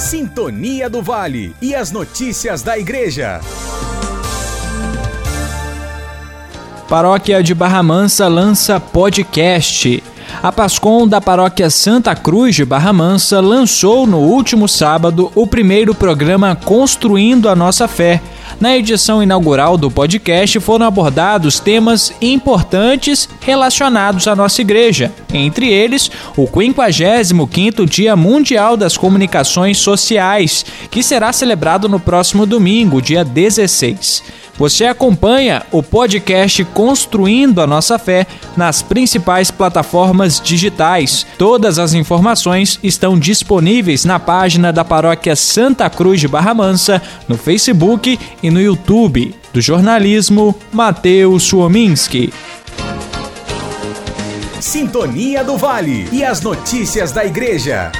Sintonia do Vale e as notícias da Igreja. Paróquia de Barra Mansa lança podcast. A Pascom da Paróquia Santa Cruz de Barra Mansa lançou no último sábado o primeiro programa Construindo a Nossa Fé. Na edição inaugural do podcast foram abordados temas importantes relacionados à nossa igreja, entre eles o 55º Dia Mundial das Comunicações Sociais, que será celebrado no próximo domingo, dia 16. Você acompanha o podcast Construindo a Nossa Fé nas principais plataformas digitais. Todas as informações estão disponíveis na página da Paróquia Santa Cruz de Barra Mansa, no Facebook e no YouTube. Do jornalismo, Matheus Suominski. Sintonia do Vale e as notícias da Igreja.